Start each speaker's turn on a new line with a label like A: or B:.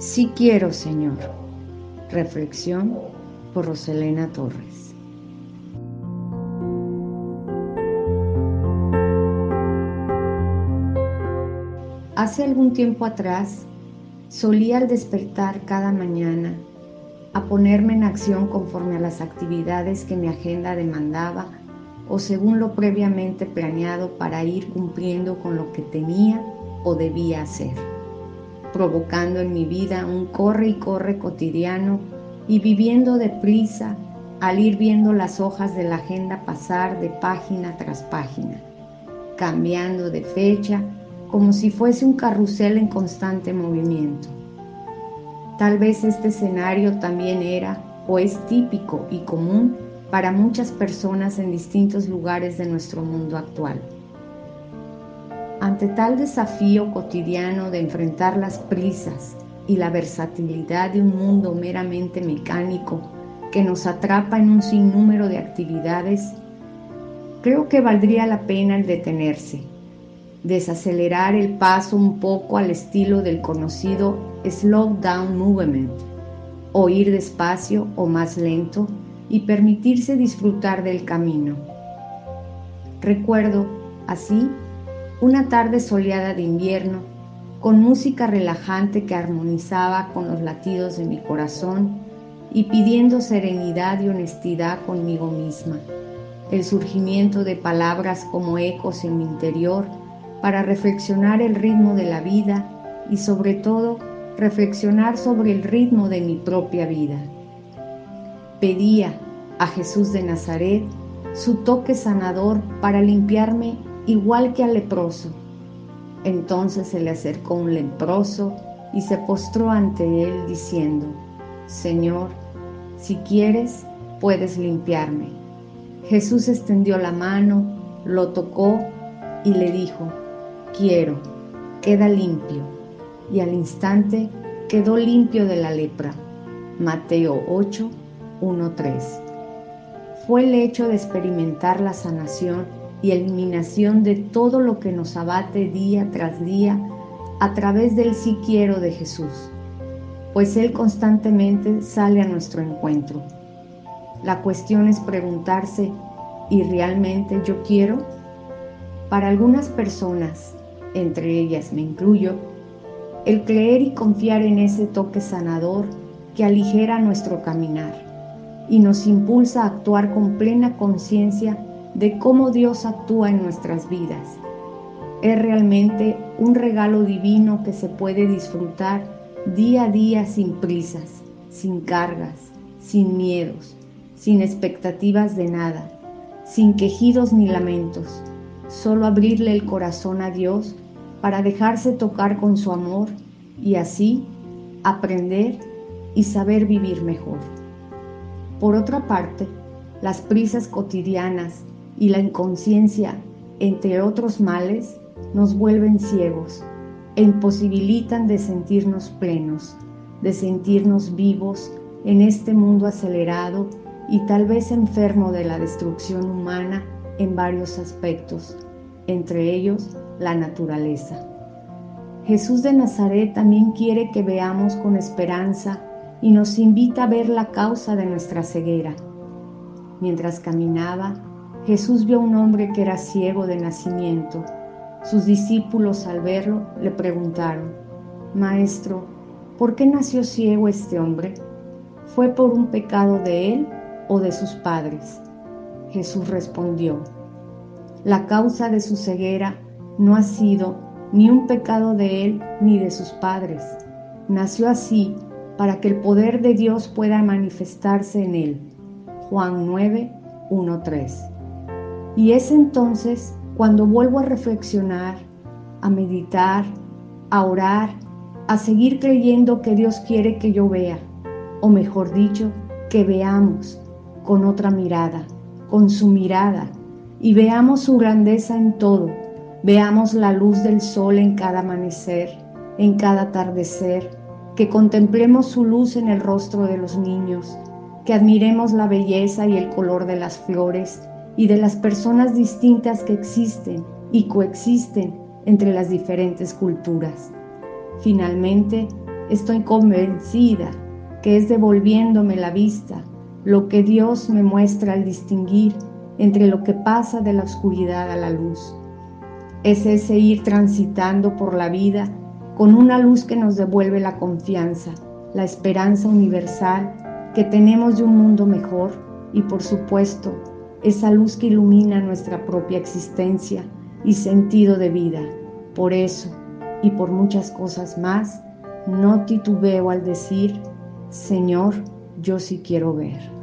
A: Sí quiero, Señor. Reflexión por Roselena Torres. Hace algún tiempo atrás solía al despertar cada mañana a ponerme en acción conforme a las actividades que mi agenda demandaba o según lo previamente planeado para ir cumpliendo con lo que tenía o debía hacer, provocando en mi vida un corre y corre cotidiano y viviendo deprisa al ir viendo las hojas de la agenda pasar de página tras página, cambiando de fecha como si fuese un carrusel en constante movimiento. Tal vez este escenario también era o es típico y común para muchas personas en distintos lugares de nuestro mundo actual. Ante tal desafío cotidiano de enfrentar las prisas y la versatilidad de un mundo meramente mecánico que nos atrapa en un sinnúmero de actividades, creo que valdría la pena el detenerse, desacelerar el paso un poco al estilo del conocido slow down movement, o ir despacio o más lento y permitirse disfrutar del camino. Recuerdo, así, una tarde soleada de invierno, con música relajante que armonizaba con los latidos de mi corazón y pidiendo serenidad y honestidad conmigo misma, el surgimiento de palabras como ecos en mi interior para reflexionar el ritmo de la vida y sobre todo reflexionar sobre el ritmo de mi propia vida. Pedía a Jesús de Nazaret su toque sanador para limpiarme igual que al leproso. Entonces se le acercó un leproso y se postró ante él diciendo, Señor, si quieres, puedes limpiarme. Jesús extendió la mano, lo tocó y le dijo, quiero, queda limpio. Y al instante quedó limpio de la lepra. Mateo 8, 1.3. Fue el hecho de experimentar la sanación y eliminación de todo lo que nos abate día tras día a través del sí quiero de Jesús, pues Él constantemente sale a nuestro encuentro. La cuestión es preguntarse, ¿y realmente yo quiero? Para algunas personas, entre ellas me incluyo, el creer y confiar en ese toque sanador que aligera nuestro caminar y nos impulsa a actuar con plena conciencia de cómo Dios actúa en nuestras vidas. Es realmente un regalo divino que se puede disfrutar día a día sin prisas, sin cargas, sin miedos, sin expectativas de nada, sin quejidos ni lamentos, solo abrirle el corazón a Dios para dejarse tocar con su amor y así aprender y saber vivir mejor. Por otra parte, las prisas cotidianas y la inconsciencia, entre otros males, nos vuelven ciegos e imposibilitan de sentirnos plenos, de sentirnos vivos en este mundo acelerado y tal vez enfermo de la destrucción humana en varios aspectos, entre ellos la naturaleza. Jesús de Nazaret también quiere que veamos con esperanza y nos invita a ver la causa de nuestra ceguera. Mientras caminaba, Jesús vio a un hombre que era ciego de nacimiento. Sus discípulos al verlo le preguntaron, Maestro, ¿por qué nació ciego este hombre? ¿Fue por un pecado de él o de sus padres? Jesús respondió, La causa de su ceguera no ha sido ni un pecado de él ni de sus padres. Nació así para que el poder de Dios pueda manifestarse en él. Juan 9, 1, 3. Y es entonces cuando vuelvo a reflexionar, a meditar, a orar, a seguir creyendo que Dios quiere que yo vea, o mejor dicho, que veamos con otra mirada, con su mirada, y veamos su grandeza en todo, veamos la luz del sol en cada amanecer, en cada atardecer, que contemplemos su luz en el rostro de los niños, que admiremos la belleza y el color de las flores y de las personas distintas que existen y coexisten entre las diferentes culturas. Finalmente, Estoy convencida que es devolviéndome la vista lo que Dios me muestra al distinguir entre lo que pasa de la oscuridad a la luz. Es ese ir transitando por la vida con una luz que nos devuelve la confianza, la esperanza universal que tenemos de un mundo mejor y por supuesto esa luz que ilumina nuestra propia existencia y sentido de vida. Por eso y por muchas cosas más, no titubeo al decir, Señor, yo sí quiero ver.